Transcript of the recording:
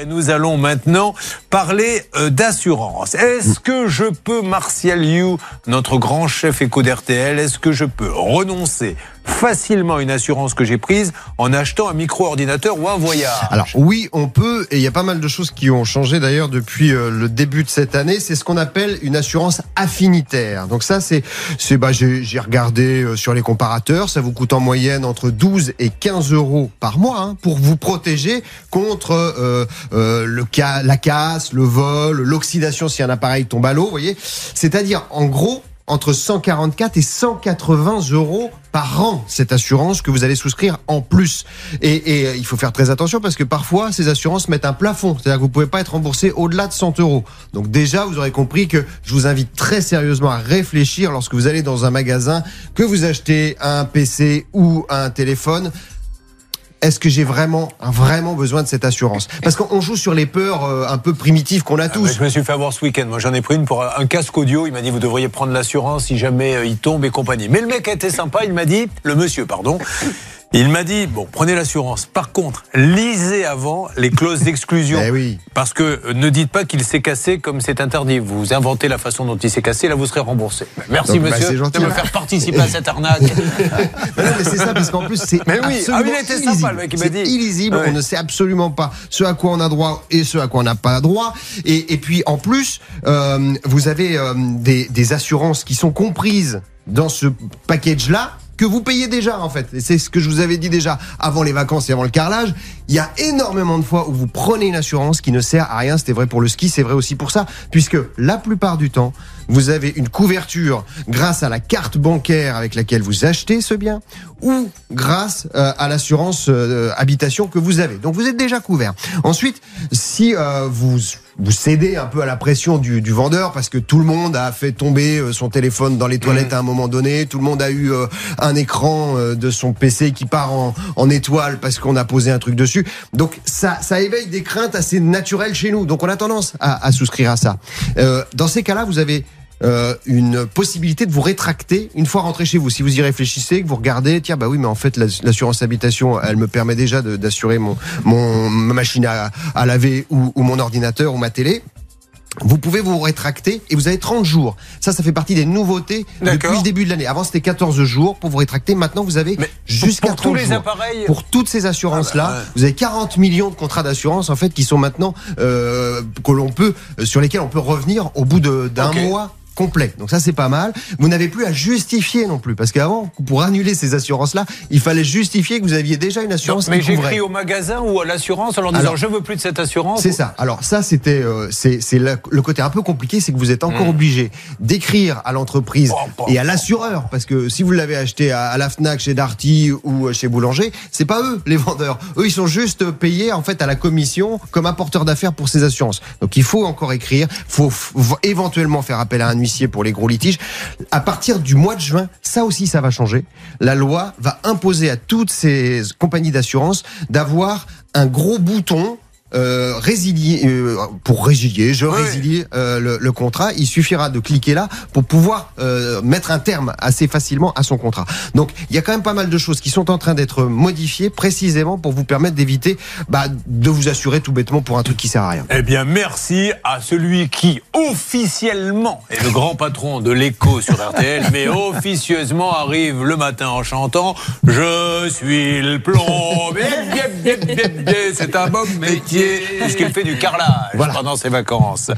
Et nous allons maintenant parler euh, d'assurance. Est-ce que je peux, Martial You, notre grand chef éco d'RTL, est-ce que je peux renoncer facilement une assurance que j'ai prise en achetant un micro-ordinateur ou un voyage Alors oui, on peut, et il y a pas mal de choses qui ont changé d'ailleurs depuis euh, le début de cette année. C'est ce qu'on appelle une assurance affinitaire. Donc ça, c'est, c'est bah, j'ai j'ai regardé euh, sur les comparateurs, ça vous coûte en moyenne entre 12 et 15 euros par mois hein, pour vous protéger contre euh, euh, le ca- la casse, le vol, l'oxydation si un appareil tombe à l'eau. Vous voyez, c'est-à-dire en gros entre 144 et 180 euros par an cette assurance que vous allez souscrire en plus. Et, euh, il faut faire très attention parce que parfois ces assurances mettent un plafond, c'est-à-dire que vous pouvez pas être remboursé au-delà de 100 euros. Donc déjà vous aurez compris que je vous invite très sérieusement à réfléchir lorsque vous allez dans un magasin, que vous achetez un PC ou un téléphone est-ce que j'ai vraiment, vraiment besoin de cette assurance? Parce qu'on joue sur les peurs euh, un peu primitives qu'on a Ah, tous. bah, je me suis fait avoir ce week-end. Moi, j'en ai pris une pour un casque audio. Il m'a dit, vous devriez prendre l'assurance si jamais euh, il tombe et compagnie. Mais le mec a été sympa. Il m'a dit, le monsieur, pardon. Il m'a dit, bon, prenez l'assurance. Par contre, lisez avant les clauses d'exclusion. Eh oui. Parce que euh, ne dites pas qu'il s'est cassé comme c'est interdit. Vous inventez la façon dont il s'est cassé, là vous serez remboursé. Merci Donc, bah, monsieur de me faire participer à cette arnaque. Mais non, mais c'est ça, parce qu'en plus, c'est Mais oui, ah, il était illisible. sympa, le mec, il m'a dit. illisible, Ouais. on ne sait absolument pas ce à quoi on a droit et ce à quoi on n'a pas droit. Et, et puis, en plus, euh, vous avez euh, des, des assurances qui sont comprises dans ce package-là que vous payez déjà en fait. Et c'est ce que je vous avais dit déjà avant les vacances et avant le carrelage. Il y a énormément de fois où vous prenez une assurance qui ne sert à rien. C'était vrai pour le ski, c'est vrai aussi pour ça, puisque la plupart du temps, vous avez une couverture grâce à la carte bancaire avec laquelle vous achetez ce bien ou grâce euh, à l'assurance euh, habitation que vous avez. Donc vous êtes déjà couvert. Ensuite, si euh, vous vous cédez un peu à la pression du, du vendeur parce que tout le monde a fait tomber euh, son téléphone dans les toilettes à un moment donné, tout le monde a eu euh, un écran euh, de son PC qui part en, en étoile parce qu'on a posé un truc dessus. Donc ça, ça éveille des craintes assez naturelles chez nous. Donc on a tendance à, à souscrire à ça. Euh, dans ces cas-là, vous avez euh, une possibilité de vous rétracter une fois rentré chez vous. Si vous y réfléchissez, que vous regardez, tiens, bah oui, mais en fait, l'ass- l'assurance habitation, elle me permet déjà d'assurer mon, mon ma machine à, à laver ou, ou mon ordinateur ou ma télé. Vous pouvez vous rétracter et vous avez 30 jours. Ça, ça fait partie des nouveautés depuis le début de l'année. Avant, c'était 14 jours pour vous rétracter. Maintenant, vous avez jusqu'à pour tous 30 les jours. appareils Pour toutes ces assurances-là, Ah bah ouais. vous avez 40 millions de contrats d'assurance en fait qui sont maintenant euh, que l'on peut euh, sur lesquels on peut revenir au bout d'un mois complet. Donc ça c'est pas mal. Vous n'avez plus à justifier non plus parce qu'avant pour annuler ces assurances là, il fallait justifier que vous aviez déjà une assurance Mais j'écris au magasin ou à l'assurance en leur disant Alors, je veux plus de cette assurance. C'est ça. Alors ça, c'était euh, c'est le côté un peu compliqué, c'est que vous êtes encore obligé d'écrire à l'entreprise Oh, et à l'assureur, parce que si vous l'avez acheté à, à la Fnac, chez Darty ou chez Boulanger, c'est pas eux les vendeurs. Eux, ils sont juste payés en fait à la commission comme apporteur d'affaires pour ces assurances. Donc il faut encore écrire, faut éventuellement faire appel à un huissier pour les gros litiges. À partir du mois de juin, ça aussi, ça va changer. La loi va imposer à toutes ces compagnies d'assurance d'avoir un gros bouton euh, résilier euh, pour résilier, je Ouais. résilie euh, le, le contrat. Il suffira de cliquer là pour pouvoir euh, mettre un terme assez facilement à son contrat. Donc il y a quand même pas mal de choses qui sont en train d'être modifiées précisément pour vous permettre d'éviter bah, de vous assurer tout bêtement pour un truc qui sert à rien. Eh bien, merci à celui qui officiellement est le grand patron de l'écho sur RTL, mais officieusement arrive le matin en chantant Je suis le plomb. C'est un bon métier, puisqu'il fait du carrelage Voilà. pendant ses vacances.